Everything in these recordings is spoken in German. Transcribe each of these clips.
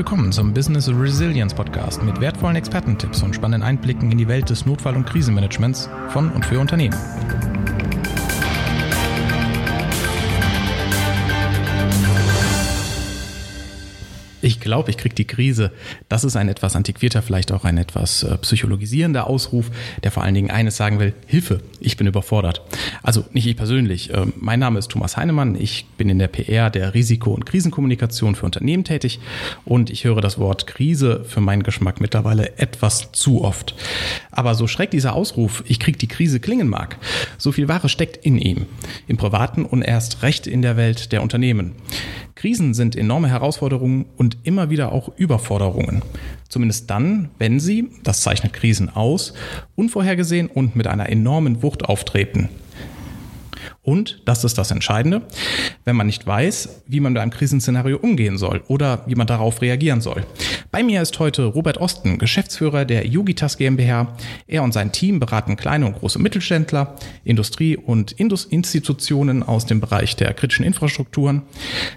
Willkommen zum Business Resilience Podcast mit wertvollen Expertentipps und spannenden Einblicken in die Welt des Notfall- und Krisenmanagements von und für Unternehmen. Ich glaube, ich kriege die Krise. Das ist ein etwas antiquierter, vielleicht auch ein etwas äh, psychologisierender Ausruf, der vor allen Dingen eines sagen will, Hilfe, ich bin überfordert. Also nicht ich persönlich. Äh, mein Name ist Thomas Heinemann. Ich bin in der PR der Risiko- und Krisenkommunikation für Unternehmen tätig und ich höre das Wort Krise für meinen Geschmack mittlerweile etwas zu oft. Aber so schräg dieser Ausruf, ich kriege die Krise klingen mag, so viel Wahre steckt in ihm. Im privaten und erst recht in der Welt der Unternehmen. Krisen sind enorme Herausforderungen und immer wieder auch Überforderungen. Zumindest dann, wenn sie, das zeichnet Krisen aus, unvorhergesehen und mit einer enormen Wucht auftreten. Und, das ist das Entscheidende, wenn man nicht weiß, wie man mit einem Krisenszenario umgehen soll oder wie man darauf reagieren soll. Bei mir ist heute Robert Osten, Geschäftsführer der Yugitas GmbH. Er und sein Team beraten kleine und große Mittelständler, Industrie- und Indus Institutionen aus dem Bereich der kritischen Infrastrukturen.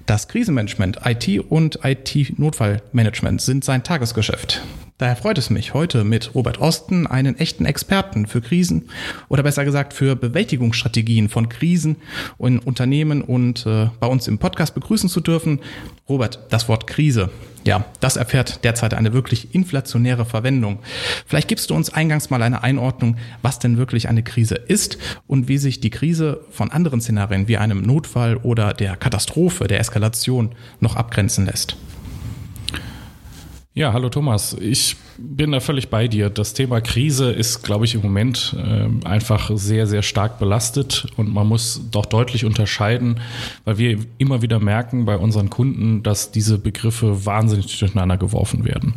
Das Krisenmanagement, IT und IT-Notfallmanagement sind sein Tagesgeschäft. Daher freut es mich, heute mit Robert Osten einen echten Experten für Krisen oder besser gesagt für Bewältigungsstrategien von Krisen in Unternehmen und äh, bei uns im Podcast begrüßen zu dürfen. Robert, das Wort Krise. Ja, das erfährt derzeit eine wirklich inflationäre Verwendung. Vielleicht gibst du uns eingangs mal eine Einordnung, was denn wirklich eine Krise ist und wie sich die Krise von anderen Szenarien wie einem Notfall oder der Katastrophe, der Eskalation noch abgrenzen lässt. Ja, hallo Thomas. Ich bin da völlig bei dir. Das Thema Krise ist, glaube ich, im Moment äh, einfach sehr, sehr stark belastet und man muss doch deutlich unterscheiden, weil wir immer wieder merken bei unseren Kunden, dass diese Begriffe wahnsinnig durcheinander geworfen werden.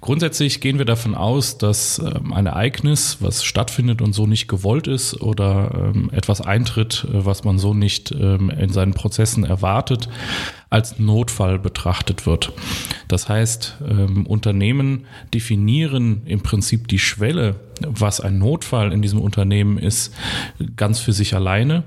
Grundsätzlich gehen wir davon aus, dass ähm, ein Ereignis, was stattfindet und so nicht gewollt ist oder ähm, etwas eintritt, äh, was man so nicht ähm, in seinen Prozessen erwartet, als Notfall betrachtet wird. Das heißt, ähm, Unternehmen definieren im Prinzip die Schwelle was ein Notfall in diesem Unternehmen ist, ganz für sich alleine.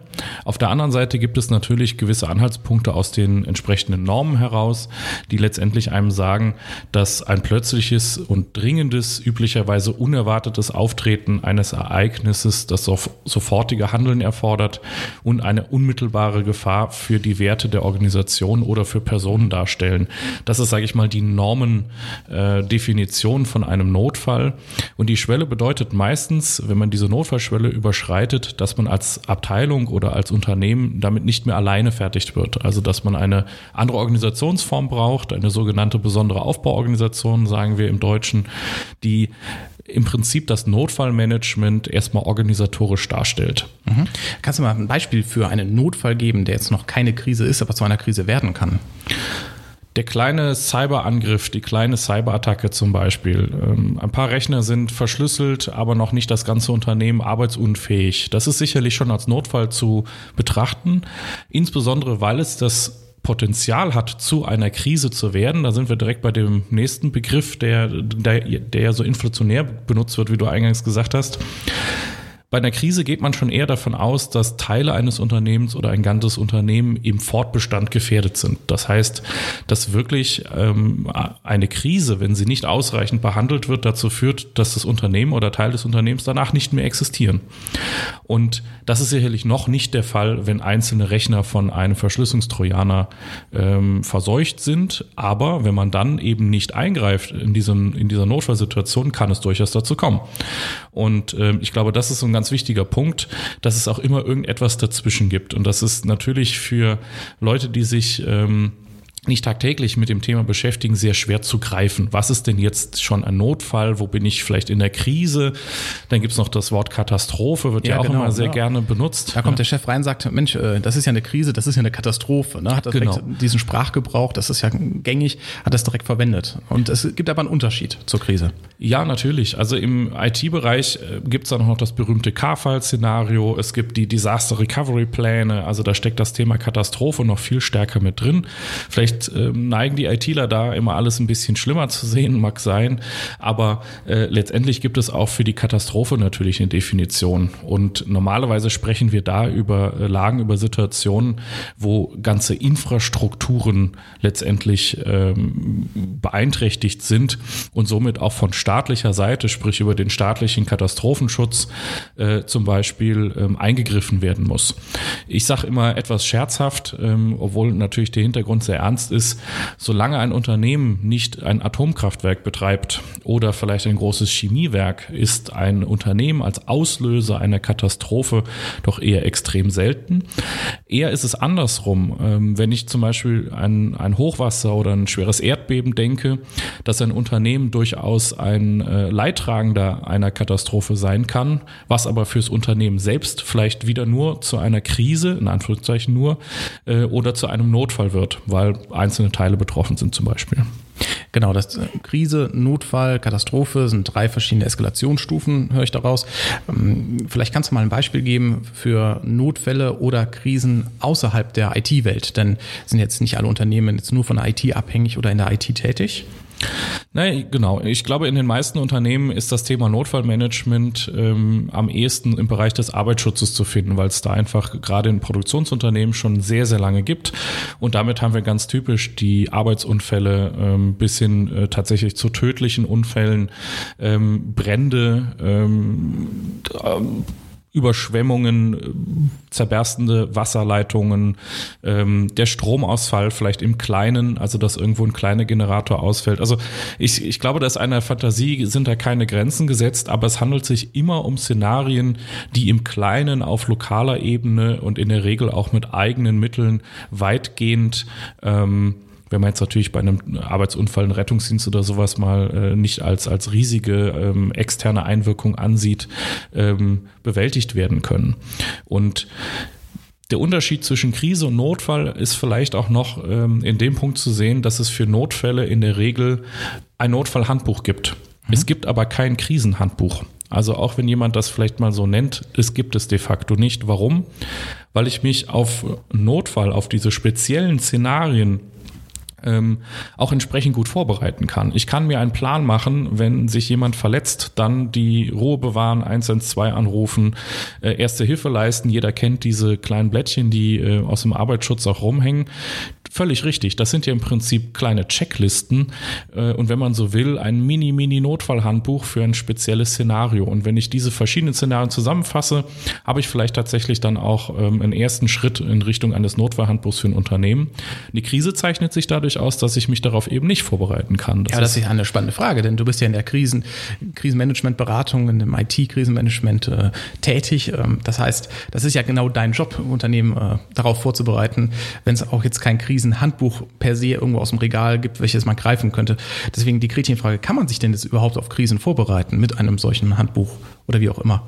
Auf der anderen Seite gibt es natürlich gewisse Anhaltspunkte aus den entsprechenden Normen heraus, die letztendlich einem sagen, dass ein plötzliches und dringendes, üblicherweise unerwartetes Auftreten eines Ereignisses das sofortige Handeln erfordert und eine unmittelbare Gefahr für die Werte der Organisation oder für Personen darstellen. Das ist, sage ich mal, die Normendefinition von einem Notfall. Und die Schwelle bedeutet, bedeutet meistens, wenn man diese Notfallschwelle überschreitet, dass man als Abteilung oder als Unternehmen damit nicht mehr alleine fertig wird. Also dass man eine andere Organisationsform braucht, eine sogenannte besondere Aufbauorganisation, sagen wir im Deutschen, die im Prinzip das Notfallmanagement erstmal organisatorisch darstellt. Mhm. Kannst du mal ein Beispiel für einen Notfall geben, der jetzt noch keine Krise ist, aber zu einer Krise werden kann? Der kleine Cyberangriff, die kleine Cyberattacke zum Beispiel. Ähm, ein paar Rechner sind verschlüsselt, aber noch nicht das ganze Unternehmen arbeitsunfähig. Das ist sicherlich schon als Notfall zu betrachten, insbesondere weil es das Potenzial hat, zu einer Krise zu werden. Da sind wir direkt bei dem nächsten Begriff, der, der, der ja so inflationär benutzt wird, wie du eingangs gesagt hast. Bei einer Krise geht man schon eher davon aus, dass Teile eines Unternehmens oder ein ganzes Unternehmen im Fortbestand gefährdet sind. Das heißt, dass wirklich ähm, eine Krise, wenn sie nicht ausreichend behandelt wird, dazu führt, dass das Unternehmen oder Teil des Unternehmens danach nicht mehr existieren. Und das ist sicherlich noch nicht der Fall, wenn einzelne Rechner von einem Verschlüsselungstrojaner ähm, verseucht sind. Aber wenn man dann eben nicht eingreift in, diesem, in dieser Notfallsituation, kann es durchaus dazu kommen. Und ähm, ich glaube, das ist so ein ganz wichtiger Punkt, dass es auch immer irgendetwas dazwischen gibt. Und das ist natürlich für Leute, die sich ähm, nicht tagtäglich mit dem Thema beschäftigen, sehr schwer zu greifen. Was ist denn jetzt schon ein Notfall? Wo bin ich vielleicht in der Krise? Dann gibt's noch das Wort Katastrophe, wird ja, ja auch genau, immer sehr ja. gerne benutzt. Da kommt der Chef rein und sagt, Mensch, äh, das ist ja eine Krise, das ist ja eine Katastrophe. Ne? Hat das genau. diesen Sprachgebrauch, das ist ja gängig, hat das direkt verwendet. Und es gibt aber einen Unterschied zur Krise. Ja, natürlich. Also im IT-Bereich äh, gibt's dann noch das berühmte K-Fall-Szenario. Es gibt die Disaster Recovery Pläne. Also da steckt das Thema Katastrophe noch viel stärker mit drin. Vielleicht Vielleicht ähm, neigen die ITler da immer alles ein bisschen schlimmer zu sehen, mag sein, aber äh, letztendlich gibt es auch für die Katastrophe natürlich eine Definition. Und normalerweise sprechen wir da über äh, Lagen, über Situationen, wo ganze Infrastrukturen letztendlich ähm, beeinträchtigt sind und somit auch von staatlicher Seite, sprich über den staatlichen Katastrophenschutz äh, zum Beispiel ähm, eingegriffen werden muss. Ich sage immer etwas scherzhaft, obwohl natürlich der Hintergrund sehr ernst ist, solange ein Unternehmen nicht ein Atomkraftwerk betreibt oder vielleicht ein großes Chemiewerk, ist ein Unternehmen als Auslöser einer Katastrophe doch eher extrem selten. Eher ist es andersrum. Ähm, wenn ich zum Beispiel ein, ein Hochwasser oder ein schweres Erdbeben denke, dass ein Unternehmen durchaus ein äh, Leidtragender einer Katastrophe sein kann, was aber fürs Unternehmen selbst vielleicht wieder nur zu einer Krise, in Anführungszeichen nur, äh, oder zu einem Notfall wird, weil einzelne Teile betroffen sind zum Beispiel. Genau, das äh, Krise, Notfall, Katastrophe sind drei verschiedene Eskalationsstufen, höre ich daraus. Ähm, vielleicht kannst du mal ein Beispiel geben für Notfälle oder Krisen außerhalb der IT-Welt, denn sind jetzt nicht alle Unternehmen jetzt nur von der IT abhängig oder in der IT tätig? Nein, genau. Ich glaube, in den meisten Unternehmen ist das Thema Notfallmanagement ähm, am ehesten im Bereich des Arbeitsschutzes zu finden, weil es da einfach gerade in Produktionsunternehmen schon sehr, sehr lange gibt. Und damit haben wir ganz typisch die Arbeitsunfälle ähm, bis hin äh, tatsächlich zu tödlichen Unfällen, ähm, Brände, ähm, Überschwemmungen, zerberstende Wasserleitungen, ähm, der Stromausfall vielleicht im Kleinen, also dass irgendwo ein kleiner Generator ausfällt. Also ich, ich glaube, dass einer Fantasie sind da keine Grenzen gesetzt, aber es handelt sich immer um Szenarien, die im Kleinen auf lokaler Ebene und in der Regel auch mit eigenen Mitteln weitgehend ähm, wenn man jetzt natürlich bei einem Arbeitsunfall einen Rettungsdienst oder sowas mal äh, nicht als, als riesige ähm, externe Einwirkung ansieht, ähm, bewältigt werden können. Und der Unterschied zwischen Krise und Notfall ist vielleicht auch noch ähm, in dem Punkt zu sehen, dass es für Notfälle in der Regel ein Notfallhandbuch gibt. Mhm. Es gibt aber kein Krisenhandbuch. Also auch wenn jemand das vielleicht mal so nennt, es gibt es de facto nicht. Warum? Weil ich mich auf Notfall, auf diese speziellen Szenarien ähm, auch entsprechend gut vorbereiten kann. Ich kann mir einen Plan machen, wenn sich jemand verletzt, dann die Ruhe bewahren, 112 anrufen, äh, erste Hilfe leisten. Jeder kennt diese kleinen Blättchen, die äh, aus dem Arbeitsschutz auch rumhängen. Völlig richtig. Das sind ja im Prinzip kleine Checklisten äh, und wenn man so will, ein Mini-Mini-Notfallhandbuch für ein spezielles Szenario. Und wenn ich diese verschiedenen Szenarien zusammenfasse, habe ich vielleicht tatsächlich dann auch ähm, einen ersten Schritt in Richtung eines Notfallhandbuchs für ein Unternehmen. Die Krise zeichnet sich dadurch aus, dass ich mich darauf eben nicht vorbereiten kann. Das ja, das ist ja eine spannende Frage, denn du bist ja in der Krisen, Krisenmanagementberatung, in dem IT-Krisenmanagement äh, tätig. Ähm, das heißt, das ist ja genau dein Job, Unternehmen äh, darauf vorzubereiten, wenn es auch jetzt kein Krisen Krisenhandbuch per se irgendwo aus dem Regal gibt, welches man greifen könnte. Deswegen die Gretchenfrage, kann man sich denn jetzt überhaupt auf Krisen vorbereiten mit einem solchen Handbuch? Oder wie auch immer.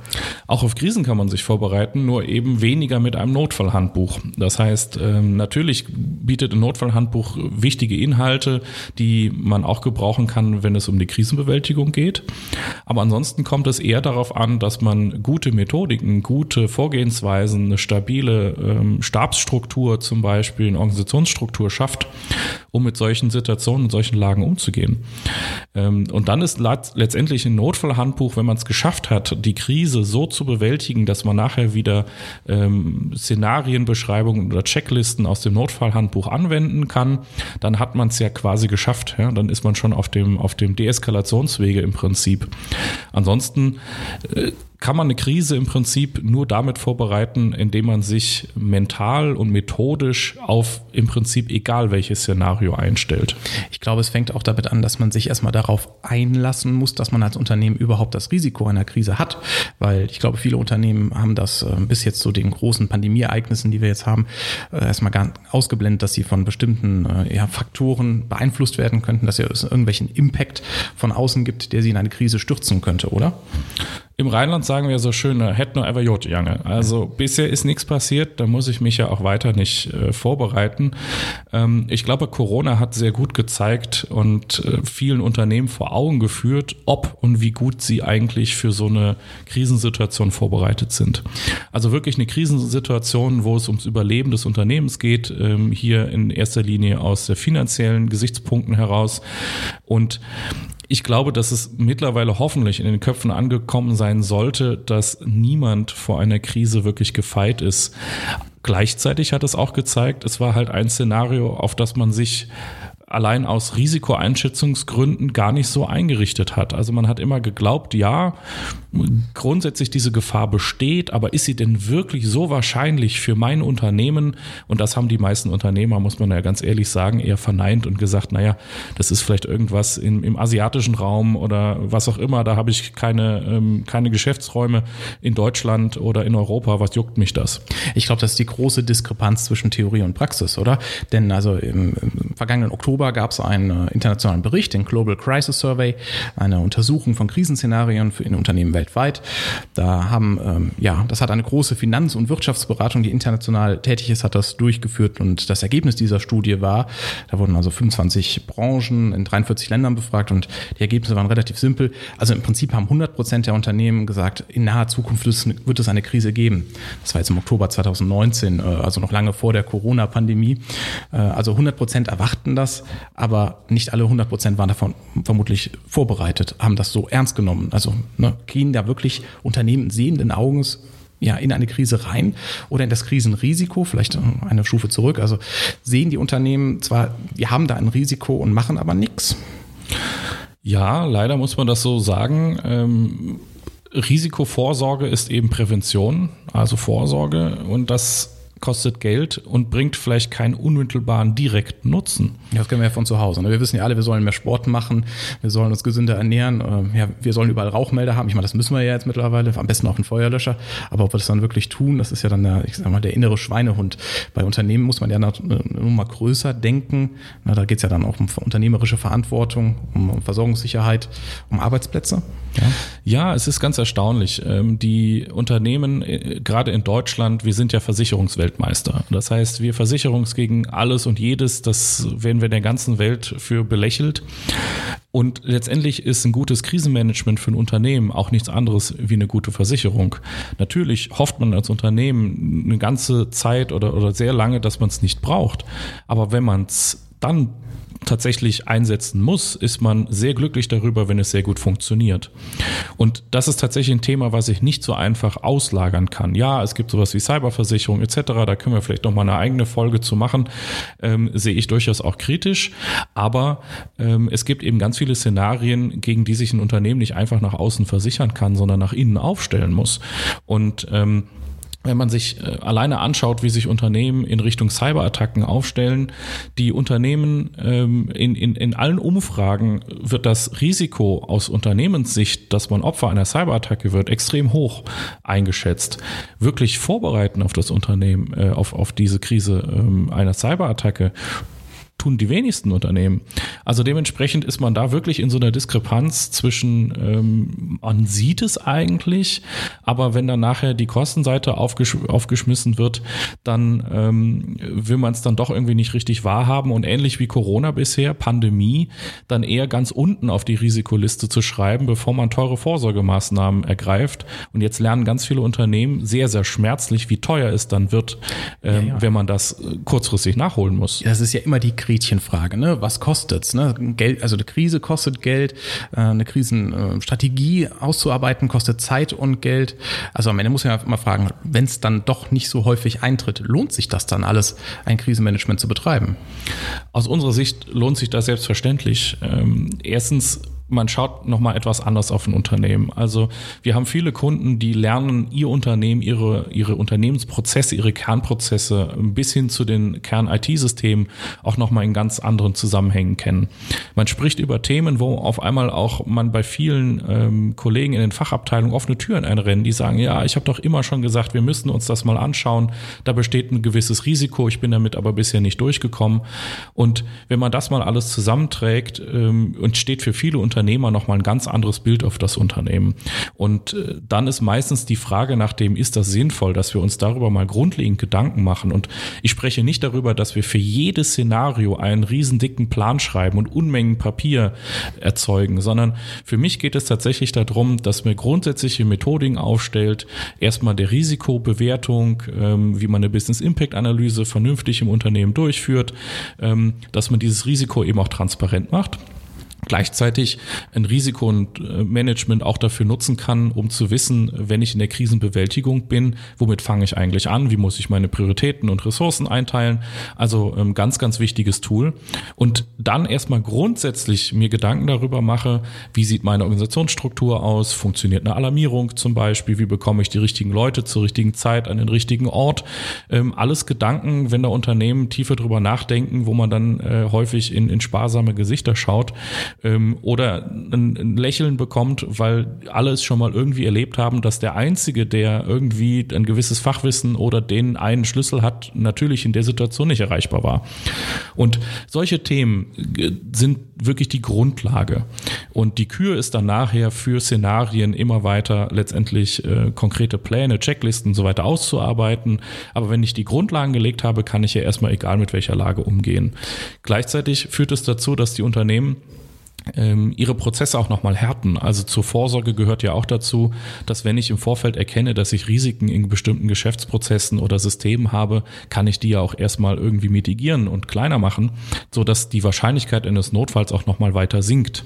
Auch auf Krisen kann man sich vorbereiten, nur eben weniger mit einem Notfallhandbuch. Das heißt, ähm, natürlich bietet ein Notfallhandbuch wichtige Inhalte, die man auch gebrauchen kann, wenn es um die Krisenbewältigung geht. Aber ansonsten kommt es eher darauf an, dass man gute Methodiken, gute Vorgehensweisen, eine stabile ähm, Stabsstruktur zum Beispiel, eine Organisationsstruktur schafft, um mit solchen Situationen, solchen Lagen umzugehen. Ähm, und dann ist letztendlich ein Notfallhandbuch, wenn man es geschafft hat, die Krise so zu bewältigen, dass man nachher wieder ähm, Szenarienbeschreibungen oder Checklisten aus dem Notfallhandbuch anwenden kann, dann hat man es ja quasi geschafft. Ja? Dann ist man schon auf dem, auf dem Deeskalationswege im Prinzip. Ansonsten äh, kann man eine Krise im Prinzip nur damit vorbereiten, indem man sich mental und methodisch auf im Prinzip egal welches Szenario einstellt. Ich glaube, es fängt auch damit an, dass man sich erstmal darauf einlassen muss, dass man als Unternehmen überhaupt das Risiko einer Krise hat. Weil ich glaube, viele Unternehmen haben das äh, bis jetzt zu den großen Pandemieereignissen, die wir jetzt haben, äh, erstmal gar ausgeblendet, dass sie von bestimmten äh, ja, Faktoren beeinflusst werden könnten, dass es irgendwelchen Impact von außen gibt, der sie in eine Krise stürzen könnte, oder? Im Rheinland sagen wir so schön, hätte nur ever Jod, Jange. Also bisher ist nichts passiert, da muss ich mich ja auch weiter nicht äh, vorbereiten. Ähm, ich glaube, Corona hat sehr gut gezeigt und äh, vielen Unternehmen vor Augen geführt, ob und wie gut sie eigentlich für so eine Krisensituation vorbereitet sind. Also wirklich eine Krisensituation, wo es ums Überleben des Unternehmens geht, ähm, hier in erster Linie aus der finanziellen Gesichtspunkten heraus. Und ich glaube, dass es mittlerweile hoffentlich in den Köpfen angekommen sein sollte, dass niemand vor einer Krise wirklich gefeit ist. Gleichzeitig hat es auch gezeigt, es war halt ein Szenario, auf das man sich allein aus Risikoeinschätzungsgründen gar nicht so eingerichtet hat. Also man hat immer geglaubt, ja, grundsätzlich diese Gefahr besteht, aber ist sie denn wirklich so wahrscheinlich für mein Unternehmen? Und das haben die meisten Unternehmer, muss man ja ganz ehrlich sagen, eher verneint und gesagt, naja, das ist vielleicht irgendwas im, im asiatischen Raum oder was auch immer, da habe ich keine, ähm, keine Geschäftsräume in Deutschland oder in Europa, was juckt mich das? Ich glaube, das ist die große Diskrepanz zwischen Theorie und Praxis, oder? Denn also im, im vergangenen Oktober gab es einen äh, internationalen Bericht, den Global Crisis Survey, eine Untersuchung von Krisenszenarien für in Unternehmen weltweit. Da haben, ähm, ja, das hat eine große Finanz- und Wirtschaftsberatung, die international tätig ist, hat das durchgeführt und das Ergebnis dieser Studie war, da wurden also 25 Branchen in 43 Ländern befragt und die Ergebnisse waren relativ simpel. Also im Prinzip haben 100 Prozent der Unternehmen gesagt, in naher Zukunft wird es eine Krise geben. Das war jetzt im Oktober 2019, äh, also noch lange vor der Corona-Pandemie. Äh, also 100 Prozent erwarten das, aber nicht alle 100 Prozent waren davon vermutlich vorbereitet, haben das so ernst genommen. Also ne, gehen da wirklich Unternehmen sehenden Augens ja, in eine Krise rein oder in das Krisenrisiko, vielleicht eine Stufe zurück. Also sehen die Unternehmen zwar, wir haben da ein Risiko und machen aber nichts. Ja, leider muss man das so sagen. Ähm, Risikovorsorge ist eben Prävention, also Vorsorge. Und das kostet Geld und bringt vielleicht keinen unmittelbaren direkten Nutzen. Ja, das kennen wir ja von zu Hause. Ne? Wir wissen ja alle, wir sollen mehr Sport machen, wir sollen uns gesünder ernähren, ähm, ja, wir sollen überall Rauchmelder haben. Ich meine, das müssen wir ja jetzt mittlerweile, am besten auch einen Feuerlöscher. Aber ob wir das dann wirklich tun, das ist ja dann der, ich sag mal, der innere Schweinehund. Bei Unternehmen muss man ja noch, nur mal größer denken. Na, da geht es ja dann auch um unternehmerische Verantwortung, um Versorgungssicherheit, um Arbeitsplätze. Ja, ja es ist ganz erstaunlich. Ähm, die Unternehmen, äh, gerade in Deutschland, wir sind ja Versicherungswelt Weltmeister. Das heißt, wir versichern uns gegen alles und jedes, das werden wir in der ganzen Welt für belächelt. Und letztendlich ist ein gutes Krisenmanagement für ein Unternehmen auch nichts anderes wie eine gute Versicherung. Natürlich hofft man als Unternehmen eine ganze Zeit oder, oder sehr lange, dass man es nicht braucht. Aber wenn man es dann tatsächlich einsetzen muss, ist man sehr glücklich darüber, wenn es sehr gut funktioniert. Und das ist tatsächlich ein Thema, was ich nicht so einfach auslagern kann. Ja, es gibt sowas wie Cyberversicherung etc., da können wir vielleicht noch mal eine eigene Folge zu machen, ähm, sehe ich durchaus auch kritisch. Aber ähm, es gibt eben ganz viele Szenarien, gegen die sich ein Unternehmen nicht einfach nach außen versichern kann, sondern nach innen aufstellen muss. Und ähm, wenn man sich äh, alleine anschaut, wie sich Unternehmen in Richtung Cyberattacken aufstellen, die Unternehmen ähm, in, in, in allen Umfragen wird das Risiko aus Unternehmenssicht, dass man Opfer einer Cyberattacke wird, extrem hoch eingeschätzt. Wirklich vorbereiten auf das Unternehmen, äh, auf, auf diese Krise ähm, einer Cyberattacke tun die wenigsten Unternehmen. Also dementsprechend ist man da wirklich in so einer Diskrepanz zwischen, ähm, man sieht es eigentlich, aber wenn dann nachher die Kostenseite aufgesch aufgeschmissen wird, dann ähm, will man es dann doch irgendwie nicht richtig wahrhaben und ähnlich wie Corona bisher, Pandemie, dann eher ganz unten auf die Risikoliste zu schreiben, bevor man teure Vorsorgemaßnahmen ergreift. Und jetzt lernen ganz viele Unternehmen sehr, sehr schmerzlich, wie teuer es dann wird, äh, ja, ja. wenn man das äh, kurzfristig nachholen muss. Das ist ja immer die Gretchenfrage, ne? Was kostet's? Ne? Geld, also eine Krise kostet Geld, äh, eine Krisenstrategie auszuarbeiten kostet Zeit und Geld. Also am Ende muss man ja immer fragen, wenn es dann doch nicht so häufig eintritt, lohnt sich das dann alles, ein Krisenmanagement zu betreiben? Aus unserer Sicht lohnt sich das selbstverständlich. Ähm, erstens man schaut nochmal etwas anders auf ein Unternehmen. Also wir haben viele Kunden, die lernen ihr Unternehmen, ihre, ihre Unternehmensprozesse, ihre Kernprozesse bis hin zu den Kern-IT-Systemen auch nochmal in ganz anderen Zusammenhängen kennen. Man spricht über Themen, wo auf einmal auch man bei vielen ähm, Kollegen in den Fachabteilungen offene Türen einrennen, die sagen, ja, ich habe doch immer schon gesagt, wir müssen uns das mal anschauen. Da besteht ein gewisses Risiko, ich bin damit aber bisher nicht durchgekommen. Und wenn man das mal alles zusammenträgt ähm, und steht für viele Unternehmen Unternehmer nochmal ein ganz anderes Bild auf das Unternehmen. Und äh, dann ist meistens die Frage nach dem, ist das sinnvoll, dass wir uns darüber mal grundlegend Gedanken machen. Und ich spreche nicht darüber, dass wir für jedes Szenario einen riesendicken Plan schreiben und Unmengen Papier erzeugen, sondern für mich geht es tatsächlich darum, dass man grundsätzliche Methodiken aufstellt, erstmal der Risikobewertung, ähm, wie man eine Business Impact Analyse vernünftig im Unternehmen durchführt, ähm, dass man dieses Risiko eben auch transparent macht gleichzeitig ein Risiko und äh, Management auch dafür nutzen kann, um zu wissen, wenn ich in der Krisenbewältigung bin, womit fange ich eigentlich an, wie muss ich meine Prioritäten und Ressourcen einteilen. Also ähm, ganz, ganz wichtiges Tool. Und dann erstmal grundsätzlich mir Gedanken darüber mache, wie sieht meine Organisationsstruktur aus, funktioniert eine Alarmierung zum Beispiel, wie bekomme ich die richtigen Leute zur richtigen Zeit an den richtigen Ort. Ähm, alles Gedanken, wenn da Unternehmen tiefer drüber nachdenken, wo man dann äh, häufig in, in sparsame Gesichter schaut ähm, oder ein, ein Lächeln bekommt, weil alle es schon mal irgendwie erlebt haben, dass der Einzige, der irgendwie ein gewisses Fachwissen oder den einen Schlüssel hat, natürlich in der Situation nicht erreichbar war. Und solche Themen äh, sind wirklich die Grundlage. Und die Kür ist dann nachher für Szenarien immer weiter letztendlich äh, konkrete Pläne, Checklisten und so weiter auszuarbeiten. Aber wenn ich die Grundlagen gelegt habe, kann ich ja erstmal egal mit welcher Lage umgehen. Gleichzeitig führt es dazu, dass die Unternehmen ihre Prozesse auch nochmal härten. Also zur Vorsorge gehört ja auch dazu, dass wenn ich im Vorfeld erkenne, dass ich Risiken in bestimmten Geschäftsprozessen oder Systemen habe, kann ich die ja auch erstmal irgendwie mitigieren und kleiner machen, so dass die Wahrscheinlichkeit eines Notfalls auch nochmal weiter sinkt.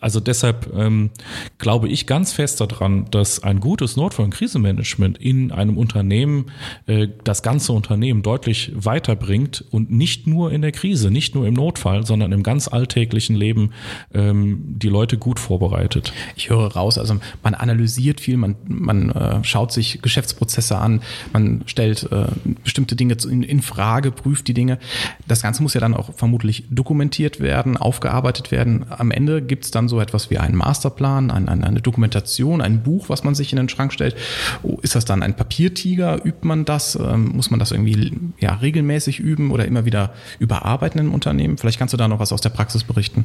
Also deshalb ähm, glaube ich ganz fest daran, dass ein gutes Notfall- und Krisenmanagement in einem Unternehmen äh, das ganze Unternehmen deutlich weiterbringt und nicht nur in der Krise, nicht nur im Notfall, sondern im ganz alltäglichen Leben ähm, die Leute gut vorbereitet. Ich höre raus, also man analysiert viel, man, man äh, schaut sich Geschäftsprozesse an, man stellt äh, bestimmte Dinge in, in Frage, prüft die Dinge. Das Ganze muss ja dann auch vermutlich dokumentiert werden, aufgearbeitet werden. Am Ende gibt es dann so etwas wie einen Masterplan, ein, ein, eine Dokumentation, ein Buch, was man sich in den Schrank stellt. Oh, ist das dann ein Papiertiger? Übt man das? Ähm, muss man das irgendwie ja, regelmäßig üben oder immer wieder überarbeiten im Unternehmen? Vielleicht kannst du da noch was aus der Praxis berichten.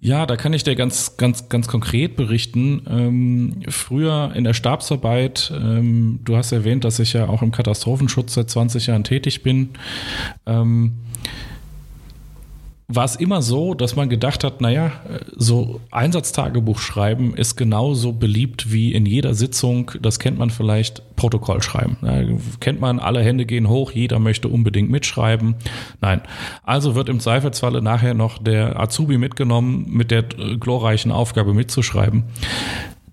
Ja, da kann ich dir ganz, ganz, ganz konkret berichten. Ähm, früher in der Stabsarbeit, ähm, du hast erwähnt, dass ich ja auch im Katastrophenschutz seit 20 Jahren tätig bin. Ähm, war es immer so, dass man gedacht hat, naja, so Einsatztagebuch schreiben ist genauso beliebt wie in jeder Sitzung, das kennt man vielleicht, Protokoll schreiben. Ja, kennt man, alle Hände gehen hoch, jeder möchte unbedingt mitschreiben. Nein. Also wird im Zweifelsfalle nachher noch der Azubi mitgenommen, mit der glorreichen Aufgabe mitzuschreiben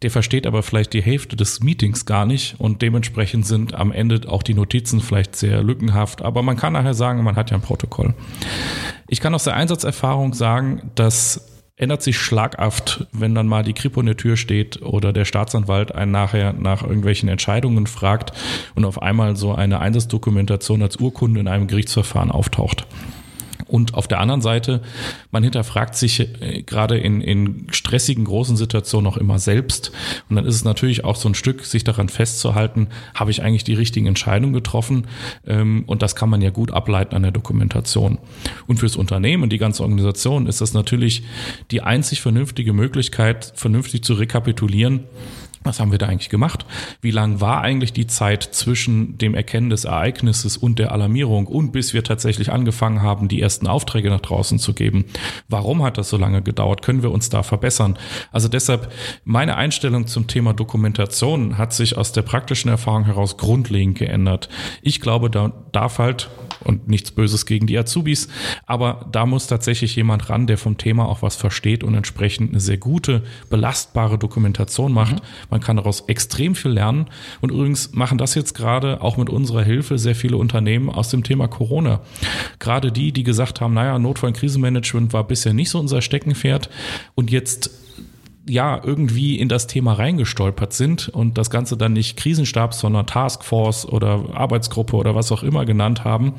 der versteht aber vielleicht die Hälfte des Meetings gar nicht und dementsprechend sind am Ende auch die Notizen vielleicht sehr lückenhaft. Aber man kann nachher sagen, man hat ja ein Protokoll. Ich kann aus der Einsatzerfahrung sagen, dass ändert sich schlaghaft, wenn dann mal die Kripo in der Tür steht oder der Staatsanwalt einen nachher nach irgendwelchen Entscheidungen fragt und auf einmal so eine Einsatzdokumentation als Urkunde in einem Gerichtsverfahren auftaucht. Und auf der anderen Seite, man hinterfragt sich äh, gerade in, in stressigen, großen Situationen auch immer selbst. Und dann ist es natürlich auch so ein Stück, sich daran festzuhalten, habe ich eigentlich die richtigen Entscheidungen getroffen? Ähm, und das kann man ja gut ableiten an der Dokumentation. Und fürs Unternehmen die ganze Organisation ist das natürlich die einzig vernünftige Möglichkeit, vernünftig zu rekapitulieren was haben wir da eigentlich gemacht? Wie lang war eigentlich die Zeit zwischen dem Erkennen des Ereignisses und der Alarmierung und bis wir tatsächlich angefangen haben, die ersten Aufträge nach draußen zu geben? Warum hat das so lange gedauert? Können wir uns da verbessern? Also deshalb, meine Einstellung zum Thema Dokumentation hat sich aus der praktischen Erfahrung heraus grundlegend geändert. Ich glaube, da darf halt, und nichts Böses gegen die Azubis, aber da muss tatsächlich jemand ran, der vom Thema auch was versteht und entsprechend eine sehr gute, belastbare Dokumentation macht. Mhm man kann daraus extrem viel lernen. Und übrigens machen das jetzt gerade auch mit unserer Hilfe sehr viele Unternehmen aus dem Thema Corona. Gerade die, die gesagt haben, naja, Notfall- und Krisenmanagement war bisher nicht so unser Steckenpferd und jetzt ja irgendwie in das Thema reingestolpert sind und das Ganze dann nicht Krisenstab, sondern Taskforce oder Arbeitsgruppe oder was auch immer genannt haben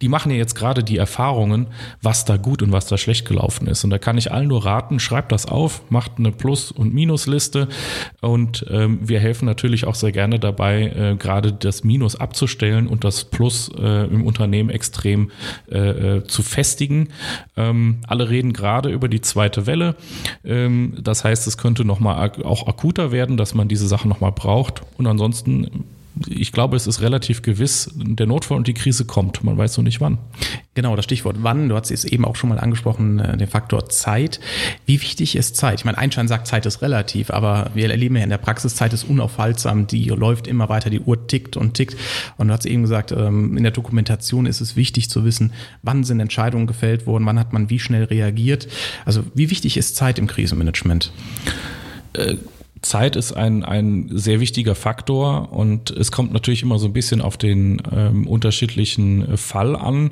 die machen ja jetzt gerade die Erfahrungen, was da gut und was da schlecht gelaufen ist. Und da kann ich allen nur raten, schreibt das auf, macht eine Plus- und Minusliste und ähm, wir helfen natürlich auch sehr gerne dabei, äh, gerade das Minus abzustellen und das Plus äh, im Unternehmen extrem äh, äh zu festigen. Ähm, alle reden gerade über die zweite Welle. Ähm, das heißt, es könnte nochmal auch akuter werden, dass man diese Sachen nochmal braucht. Und ansonsten ich glaube, es ist relativ gewiss, der Notfall und die Krise kommt. Man weiß noch nicht wann. Genau, das Stichwort wann. Du hast es eben auch schon mal angesprochen, äh, den Faktor Zeit. Wie wichtig ist Zeit? Ich meine, Einstein sagt, Zeit ist relativ, aber wir erleben ja in der Praxis, Zeit ist unaufhaltsam. Die läuft immer weiter, die Uhr tickt und tickt. Und du hast eben gesagt, ähm, in der Dokumentation ist es wichtig zu wissen, wann sind Entscheidungen gefällt worden, wann hat man wie schnell reagiert. Also wie wichtig ist Zeit im Krisenmanagement? Äh Zeit ist ein, ein sehr wichtiger Faktor und es kommt natürlich immer so ein bisschen auf den ähm, unterschiedlichen Fall an.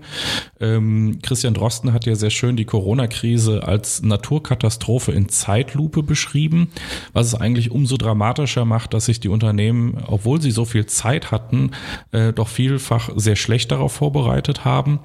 Ähm, Christian Drosten hat ja sehr schön die Corona-Krise als Naturkatastrophe in Zeitlupe beschrieben, was es eigentlich umso dramatischer macht, dass sich die Unternehmen, obwohl sie so viel Zeit hatten, äh, doch vielfach sehr schlecht darauf vorbereitet haben.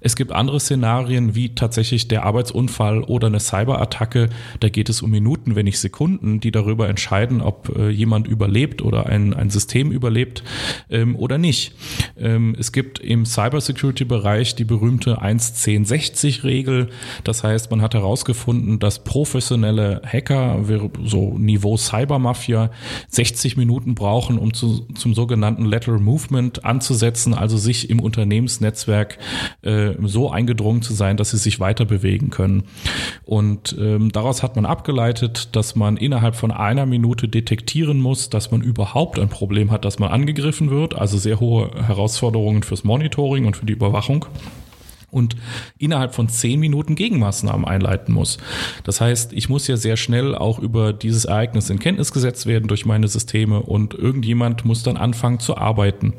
Es gibt andere Szenarien wie tatsächlich der Arbeitsunfall oder eine Cyberattacke. Da geht es um Minuten, wenn nicht Sekunden, die darüber entscheiden, entscheiden, ob äh, jemand überlebt oder ein, ein System überlebt ähm, oder nicht. Ähm, es gibt im Cybersecurity-Bereich die berühmte 1.10.60-Regel. Das heißt, man hat herausgefunden, dass professionelle Hacker, so Niveau Cybermafia, 60 Minuten brauchen, um zu, zum sogenannten Lateral Movement anzusetzen, also sich im Unternehmensnetzwerk äh, so eingedrungen zu sein, dass sie sich weiter bewegen können. Und ähm, daraus hat man abgeleitet, dass man innerhalb von einer Minute detektieren muss, dass man überhaupt ein Problem hat, dass man angegriffen wird. Also sehr hohe Herausforderungen fürs Monitoring und für die Überwachung und innerhalb von zehn Minuten Gegenmaßnahmen einleiten muss. Das heißt, ich muss ja sehr schnell auch über dieses Ereignis in Kenntnis gesetzt werden durch meine Systeme und irgendjemand muss dann anfangen zu arbeiten.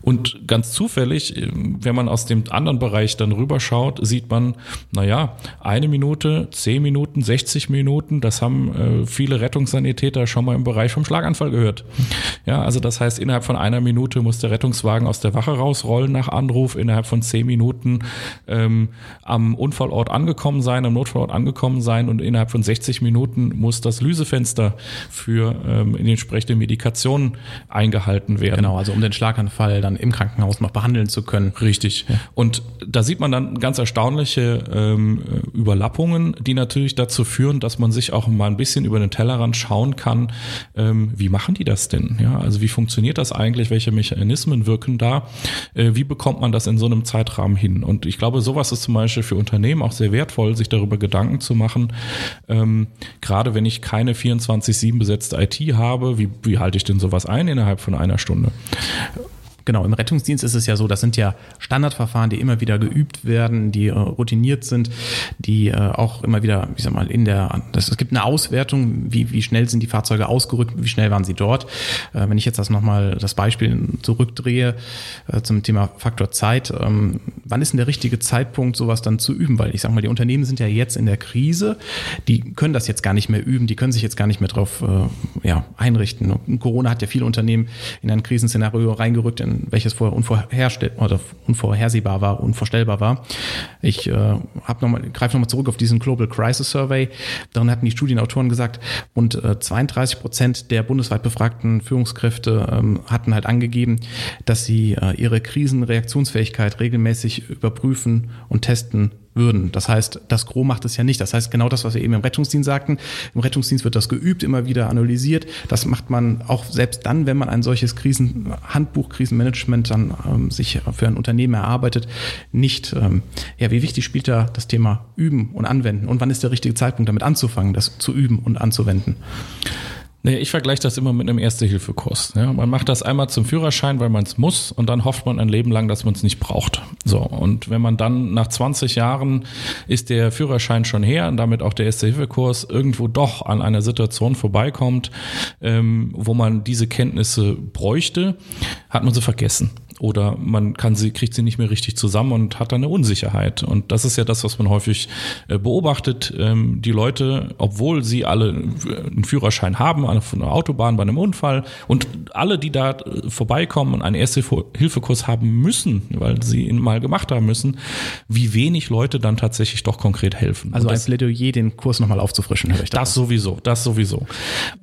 Und ganz zufällig, wenn man aus dem anderen Bereich dann rüberschaut, sieht man, naja, eine Minute, zehn Minuten, 60 Minuten, das haben äh, viele Rettungssanitäter schon mal im Bereich vom Schlaganfall gehört. Ja, also das heißt, innerhalb von einer Minute muss der Rettungswagen aus der Wache rausrollen nach Anruf, innerhalb von zehn Minuten ähm, am Unfallort angekommen sein, am Notfallort angekommen sein und innerhalb von 60 Minuten muss das Lysefenster für ähm, die entsprechende Medikation eingehalten werden. Genau, also um den Schlaganfall dann im Krankenhaus noch behandeln zu können. Richtig. Ja. Und da sieht man dann ganz erstaunliche ähm, Überlappungen, die natürlich dazu führen, dass man sich auch mal ein bisschen über den Tellerrand schauen kann, ähm, wie machen die das denn? Ja, also wie funktioniert das eigentlich? Welche Mechanismen wirken da? Äh, wie bekommt man das in so einem Zeitrahmen hin? Und und ich glaube, sowas ist zum Beispiel für Unternehmen auch sehr wertvoll, sich darüber Gedanken zu machen. Ähm, gerade wenn ich keine 24-7 besetzte IT habe, wie, wie halte ich denn sowas ein innerhalb von einer Stunde? Genau, im Rettungsdienst ist es ja so, das sind ja Standardverfahren, die immer wieder geübt werden, die äh, routiniert sind, die äh, auch immer wieder, ich sag mal, in der, das, es gibt eine Auswertung, wie, wie schnell sind die Fahrzeuge ausgerückt, wie schnell waren sie dort. Äh, wenn ich jetzt das nochmal, das Beispiel zurückdrehe äh, zum Thema Faktor Zeit, ähm, wann ist denn der richtige Zeitpunkt, sowas dann zu üben? Weil ich sag mal, die Unternehmen sind ja jetzt in der Krise, die können das jetzt gar nicht mehr üben, die können sich jetzt gar nicht mehr drauf äh, ja, einrichten. Und Corona hat ja viele Unternehmen in ein Krisenszenario reingerückt, in welches vorher unvorhersehbar war, unvorstellbar war. Ich äh, greife nochmal zurück auf diesen Global Crisis Survey. Darin hatten die Studienautoren gesagt, rund äh, 32 Prozent der bundesweit befragten Führungskräfte ähm, hatten halt angegeben, dass sie äh, ihre Krisenreaktionsfähigkeit regelmäßig überprüfen und testen würden. Das heißt, das Gros macht es ja nicht. Das heißt, genau das, was wir eben im Rettungsdienst sagten. Im Rettungsdienst wird das geübt, immer wieder analysiert. Das macht man auch selbst dann, wenn man ein solches Krisenhandbuch, Krisenmanagement dann ähm, sich für ein Unternehmen erarbeitet, nicht. Ähm, ja, wie wichtig spielt da das Thema Üben und Anwenden? Und wann ist der richtige Zeitpunkt, damit anzufangen, das zu üben und anzuwenden? Nee, ich vergleiche das immer mit einem Erste-Hilfe-Kurs. Ja, man macht das einmal zum Führerschein, weil man es muss und dann hofft man ein Leben lang, dass man es nicht braucht. So, und wenn man dann nach 20 Jahren ist der Führerschein schon her und damit auch der Erste-Hilfe-Kurs irgendwo doch an einer Situation vorbeikommt, ähm, wo man diese Kenntnisse bräuchte, hat man sie vergessen. Oder man kann sie, kriegt sie nicht mehr richtig zusammen und hat dann eine Unsicherheit. Und das ist ja das, was man häufig äh, beobachtet. Ähm, die Leute, obwohl sie alle einen Führerschein haben, von einer Autobahn bei einem Unfall und alle, die da äh, vorbeikommen und einen Erste-Hilfe-Kurs haben müssen, weil sie ihn mal gemacht haben müssen, wie wenig Leute dann tatsächlich doch konkret helfen. Also das, ein Plädoyer, den Kurs nochmal aufzufrischen, höre ich das. Das sowieso, das sowieso.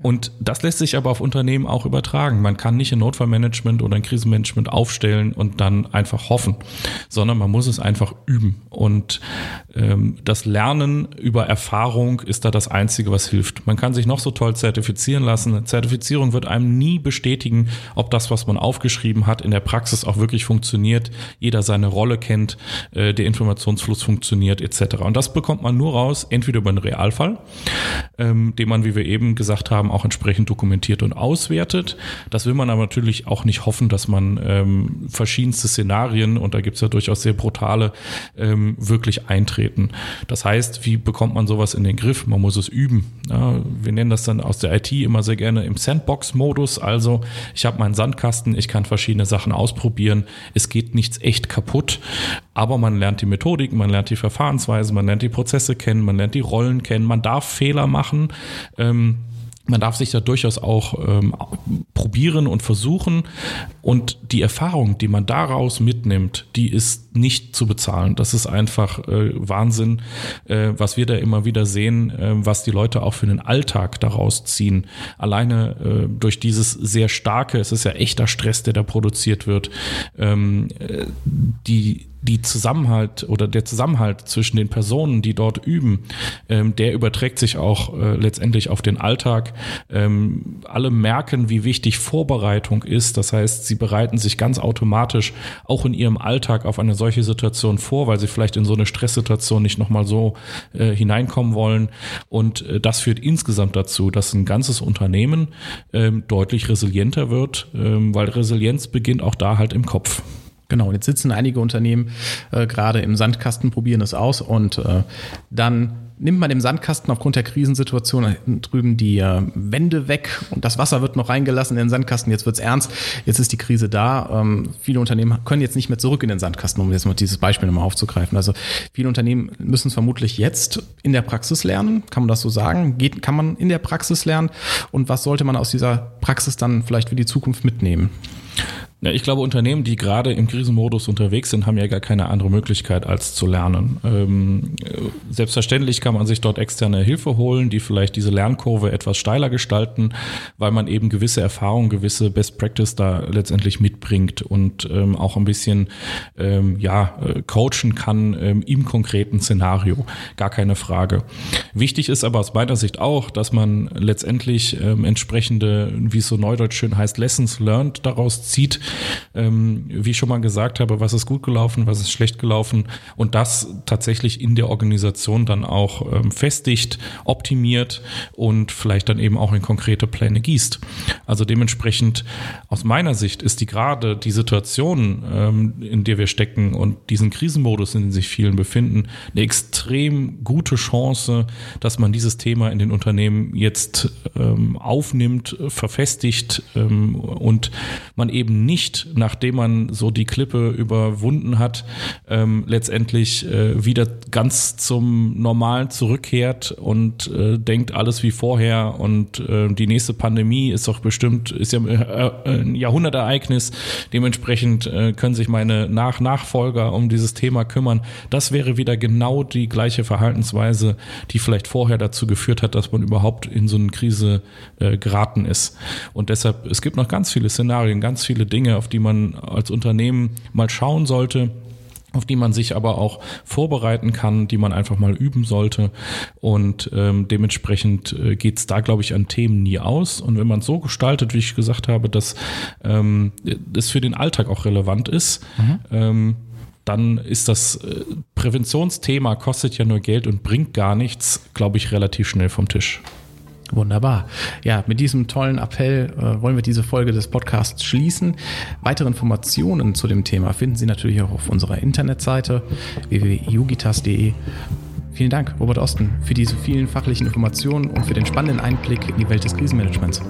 Und das lässt sich aber auf Unternehmen auch übertragen. Man kann nicht ein Notfallmanagement oder ein Krisenmanagement aufstellen und dann einfach hoffen, sondern man muss es einfach üben. Und ähm, das Lernen über Erfahrung ist da das Einzige, was hilft. Man kann sich noch so toll zertifizieren lassen. Zertifizierung wird einem nie bestätigen, ob das, was man aufgeschrieben hat, in der Praxis auch wirklich funktioniert, jeder seine Rolle kennt, äh, der Informationsfluss funktioniert etc. Und das bekommt man nur raus, entweder über einen Realfall, ähm, den man, wie wir eben gesagt haben, auch entsprechend dokumentiert und auswertet. Das will man aber natürlich auch nicht hoffen, dass man ähm, verschiedenste Szenarien, und da gibt es ja durchaus sehr brutale, ähm, wirklich eintreten. Das heißt, wie bekommt man sowas in den Griff? Man muss es üben. Ja, wir nennen das dann aus der IT immer sehr gerne im Sandbox-Modus. Also ich habe meinen Sandkasten, ich kann verschiedene Sachen ausprobieren. Es geht nichts echt kaputt, aber man lernt die Methodik, man lernt die Verfahrensweise, man lernt die Prozesse kennen, man lernt die Rollen kennen, man darf Fehler machen. Ähm, man darf sich da durchaus auch ähm, probieren und versuchen. Und die Erfahrung, die man daraus mitnimmt, die ist nicht zu bezahlen. Das ist einfach äh, Wahnsinn, äh, was wir da immer wieder sehen, äh, was die Leute auch für den Alltag daraus ziehen. Alleine äh, durch dieses sehr starke, es ist ja echter Stress, der da produziert wird, ähm, äh, die die Zusammenhalt oder der Zusammenhalt zwischen den Personen, die dort üben, ähm, der überträgt sich auch äh, letztendlich auf den Alltag. Ähm, alle merken, wie wichtig Vorbereitung ist. Das heißt, sie bereiten sich ganz automatisch auch in ihrem Alltag auf eine solche Situation vor, weil sie vielleicht in so eine Stresssituation nicht nochmal so äh, hineinkommen wollen. Und äh, das führt insgesamt dazu, dass ein ganzes Unternehmen ähm, deutlich resilienter wird, ähm, weil Resilienz beginnt auch da halt im Kopf. Genau, und jetzt sitzen einige Unternehmen äh, gerade im Sandkasten, probieren es aus und äh, dann nimmt man im Sandkasten aufgrund der Krisensituation drüben die äh, Wände weg und das Wasser wird noch reingelassen in den Sandkasten. Jetzt wird's ernst, jetzt ist die Krise da. Ähm, viele Unternehmen können jetzt nicht mehr zurück in den Sandkasten, um jetzt mal dieses Beispiel nochmal aufzugreifen. Also viele Unternehmen müssen es vermutlich jetzt in der Praxis lernen. Kann man das so sagen? Geht, kann man in der Praxis lernen? Und was sollte man aus dieser Praxis dann vielleicht für die Zukunft mitnehmen? Ja, ich glaube, Unternehmen, die gerade im Krisenmodus unterwegs sind, haben ja gar keine andere Möglichkeit als zu lernen. Ähm, selbstverständlich kann man sich dort externe Hilfe holen, die vielleicht diese Lernkurve etwas steiler gestalten, weil man eben gewisse Erfahrungen, gewisse Best Practice da letztendlich mitbringt und ähm, auch ein bisschen ähm, ja äh, coachen kann ähm, im konkreten Szenario. Gar keine Frage. Wichtig ist aber aus meiner Sicht auch, dass man letztendlich ähm, entsprechende, wie es so neudeutsch schön heißt, Lessons learned daraus zieht ähm, wie ich schon mal gesagt habe, was ist gut gelaufen, was ist schlecht gelaufen und das tatsächlich in der Organisation dann auch ähm, festigt, optimiert und vielleicht dann eben auch in konkrete Pläne gießt. Also dementsprechend aus meiner Sicht ist die gerade die Situation, ähm, in der wir stecken und diesen Krisenmodus, in dem sich vielen befinden, eine extrem gute Chance, dass man dieses Thema in den Unternehmen jetzt ähm, aufnimmt, verfestigt ähm, und man eben nicht nicht, nachdem man so die Klippe überwunden hat, ähm, letztendlich äh, wieder ganz zum Normalen zurückkehrt und äh, denkt alles wie vorher und äh, die nächste Pandemie ist doch bestimmt, ist ja äh, ein Jahrhundertereignis. Dementsprechend äh, können sich meine Nach-Nachfolger um dieses Thema kümmern. Das wäre wieder genau die gleiche Verhaltensweise, die vielleicht vorher dazu geführt hat, dass man überhaupt in so eine Krise äh, geraten ist. Und deshalb, es gibt noch ganz viele Szenarien, ganz viele Dinge, Dinge, auf die man als Unternehmen mal schauen sollte auf die man sich aber auch vorbereiten kann, die man einfach mal üben sollte. Und ähm, dementsprechend äh, geht es da, glaube ich, an Themen nie aus. Und wenn man es so gestaltet, wie ich gesagt habe, dass ähm, das für den Alltag auch relevant ist, mhm. ähm, dann ist das äh, Präventionsthema, kostet ja nur Geld und bringt gar nichts, glaube ich, relativ schnell vom Tisch. Wunderbar. Ja, mit diesem tollen Appell äh, wollen wir diese Folge des Podcasts schließen. Weitere Informationen zu dem Thema finden Sie natürlich auch auf unserer Internetseite www.jugitas.de. Vielen Dank, Robert Osten, für diese vielen fachlichen Informationen und für den spannenden Einblick in die Welt des Krisenmanagements.